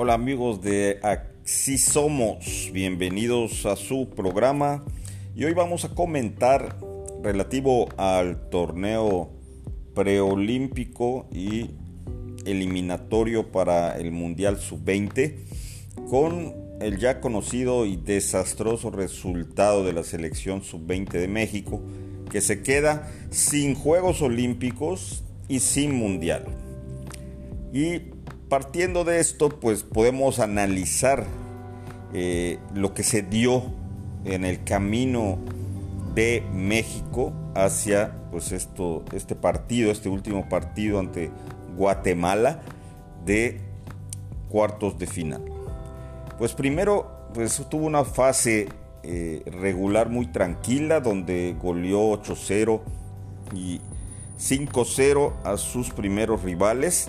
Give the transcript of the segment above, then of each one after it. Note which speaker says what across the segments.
Speaker 1: Hola amigos de Así Somos, bienvenidos a su programa y hoy vamos a comentar relativo al torneo preolímpico y eliminatorio para el Mundial Sub-20 con el ya conocido y desastroso resultado de la selección Sub-20 de México que se queda sin Juegos Olímpicos y sin Mundial. Y partiendo de esto, pues podemos analizar eh, lo que se dio en el camino de México hacia pues esto, este partido, este último partido ante Guatemala de cuartos de final. Pues primero, pues tuvo una fase eh, regular muy tranquila donde goleó 8-0 y 5-0 a sus primeros rivales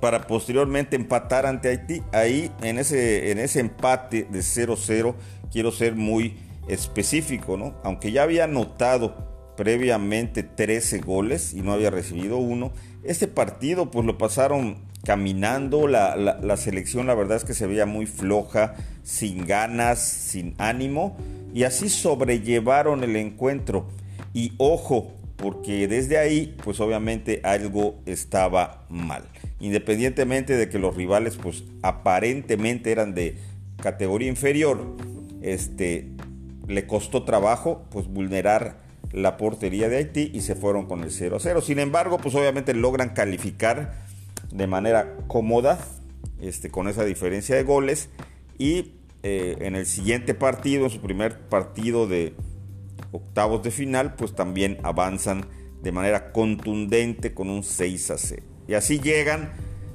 Speaker 1: para posteriormente empatar ante Haití. Ahí en ese, en ese empate de 0-0 quiero ser muy específico, ¿no? Aunque ya había anotado previamente 13 goles y no había recibido uno, este partido pues lo pasaron caminando, la, la, selección la verdad es que se veía muy floja, sin ganas, sin ánimo y así sobrellevaron el encuentro. Y ojo, porque desde ahí pues obviamente algo estaba mal independientemente de que los rivales pues aparentemente eran de categoría inferior, este, le costó trabajo pues vulnerar la portería de Haití y se fueron con el 0 a 0. Sin embargo, pues obviamente logran calificar de manera cómoda este, con esa diferencia de goles y eh, en el siguiente partido, en su primer partido de octavos de final, pues también avanzan de manera contundente con un 6 a 0. Y así llegan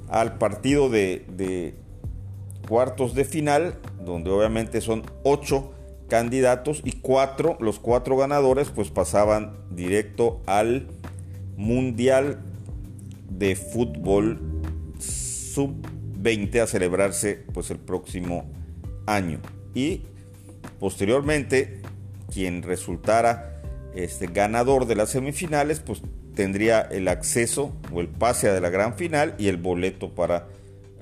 Speaker 1: al partido de, cuartos de final, donde obviamente son ocho candidatos y cuatro, los cuatro ganadores, pues pasaban directo al Mundial de Fútbol Sub-20 a celebrarse pues el próximo año. Y posteriormente, quien resultara este ganador de las semifinales, pues tendría el acceso o el pase a la gran final y el boleto para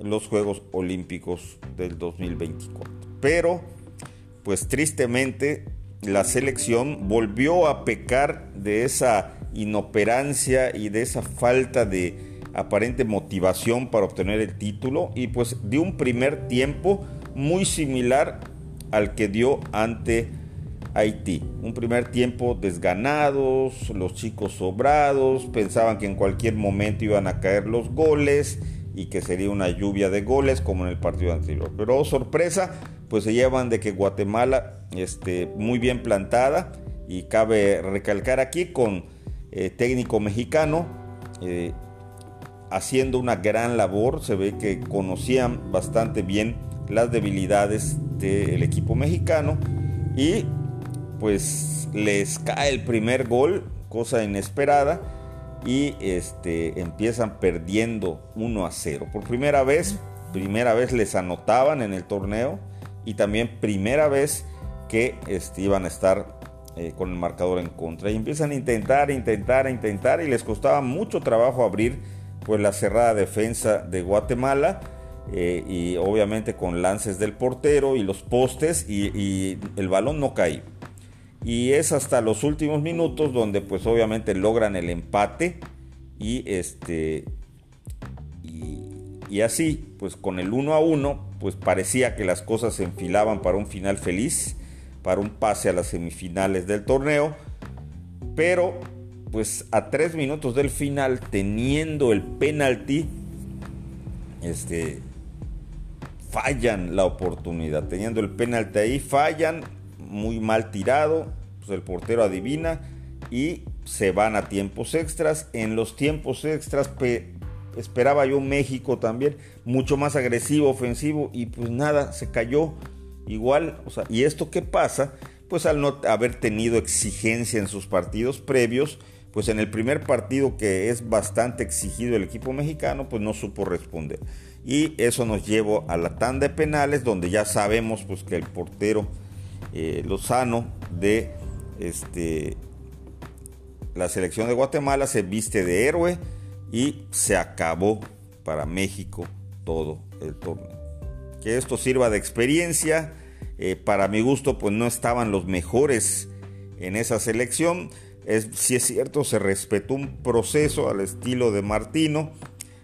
Speaker 1: los Juegos Olímpicos del 2024. Pero, pues tristemente, la selección volvió a pecar de esa inoperancia y de esa falta de aparente motivación para obtener el título y pues de un primer tiempo muy similar al que dio ante Haití. Un primer tiempo desganados, los chicos sobrados, pensaban que en cualquier momento iban a caer los goles y que sería una lluvia de goles como en el partido anterior. Pero oh, sorpresa, pues se llevan de que Guatemala esté muy bien plantada y cabe recalcar aquí con eh, técnico mexicano eh, haciendo una gran labor. Se ve que conocían bastante bien las debilidades del equipo mexicano y pues les cae el primer gol, cosa inesperada, y este, empiezan perdiendo 1 a 0. Por primera vez, primera vez les anotaban en el torneo y también primera vez que este, iban a estar eh, con el marcador en contra. Y empiezan a intentar, intentar, intentar y les costaba mucho trabajo abrir pues la cerrada defensa de Guatemala. Eh, y obviamente con lances del portero y los postes y, y el balón no caía y es hasta los últimos minutos donde pues obviamente logran el empate y este y, así pues con el 1 a 1 pues parecía que las cosas se enfilaban para un final feliz para un pase a las semifinales del torneo pero pues a tres minutos del final teniendo el penalti este fallan la oportunidad. Teniendo el penalti ahí fallan muy mal tirado, pues el portero adivina y se van a tiempos extras. En los tiempos extras esperaba yo México también, mucho más agresivo, ofensivo y pues nada, se cayó igual. ¿y esto qué pasa? Pues al no haber tenido exigencia en sus partidos previos, pues en el primer partido que es bastante exigido el equipo mexicano, pues no supo responder. Y eso nos llevó a la tanda de penales, donde ya sabemos pues que el portero eh, Lozano de este, la selección de Guatemala se viste de héroe y se acabó para México todo el torneo. que esto sirva de experiencia. Eh, para mi gusto, pues no estaban los mejores en esa selección. Si es cierto, se respetó un proceso al estilo de Martino.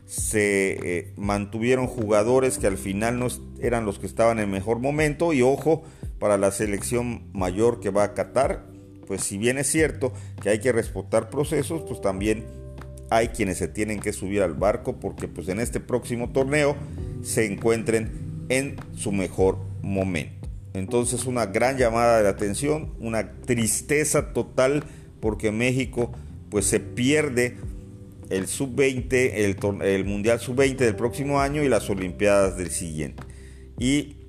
Speaker 1: Se eh, mantuvieron jugadores que al final no eran los que estaban en mejor momento. Y ojo, para la selección mayor que va a Qatar, pues si bien es cierto que hay que respetar procesos, pues también hay quienes se tienen que subir al barco porque pues en este próximo torneo se encuentren en su mejor momento. Entonces una gran llamada de atención, una tristeza total porque México pues se pierde el sub-20, el, el, Mundial sub-20 del próximo año y las Olimpiadas del siguiente. Y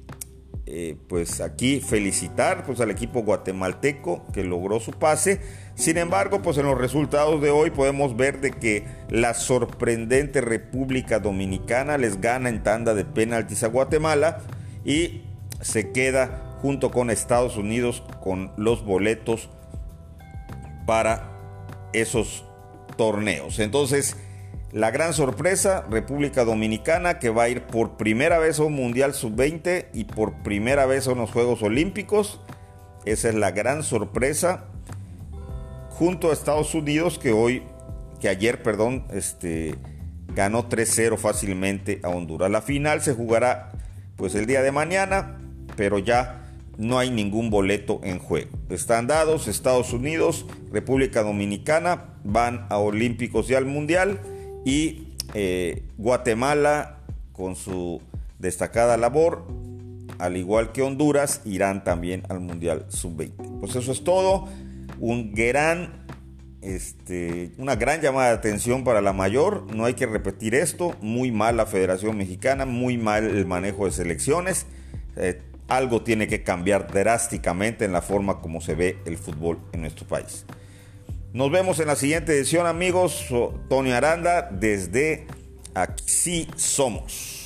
Speaker 1: eh, pues aquí felicitar pues al equipo guatemalteco que logró su pase. Sin embargo, pues en los resultados de hoy podemos ver de que la sorprendente República Dominicana les gana en tanda de penaltis a Guatemala y se queda junto con Estados Unidos con los boletos para esos torneos. Entonces, la gran sorpresa, República Dominicana, que va a ir por primera vez a un Mundial Sub-20 y por primera vez a unos Juegos Olímpicos. Esa es la gran sorpresa. Junto a Estados Unidos, que hoy, que ayer, perdón, este, ganó 3-0 fácilmente a Honduras. La final se jugará pues el día de mañana, pero ya no hay ningún boleto en juego. Están dados Estados Unidos, República Dominicana, van a Olímpicos y al Mundial y eh, Guatemala con su destacada labor, al igual que Honduras, irán también al Mundial Sub-20. Pues eso es todo, un gran, este, una gran llamada de atención para la mayor, no hay que repetir esto, muy mal la Federación Mexicana, muy mal el manejo de selecciones. Eh, algo tiene que cambiar drásticamente en la forma como se ve el fútbol en nuestro país. Nos vemos en la siguiente edición, amigos. Tony Aranda, desde Aquí Somos.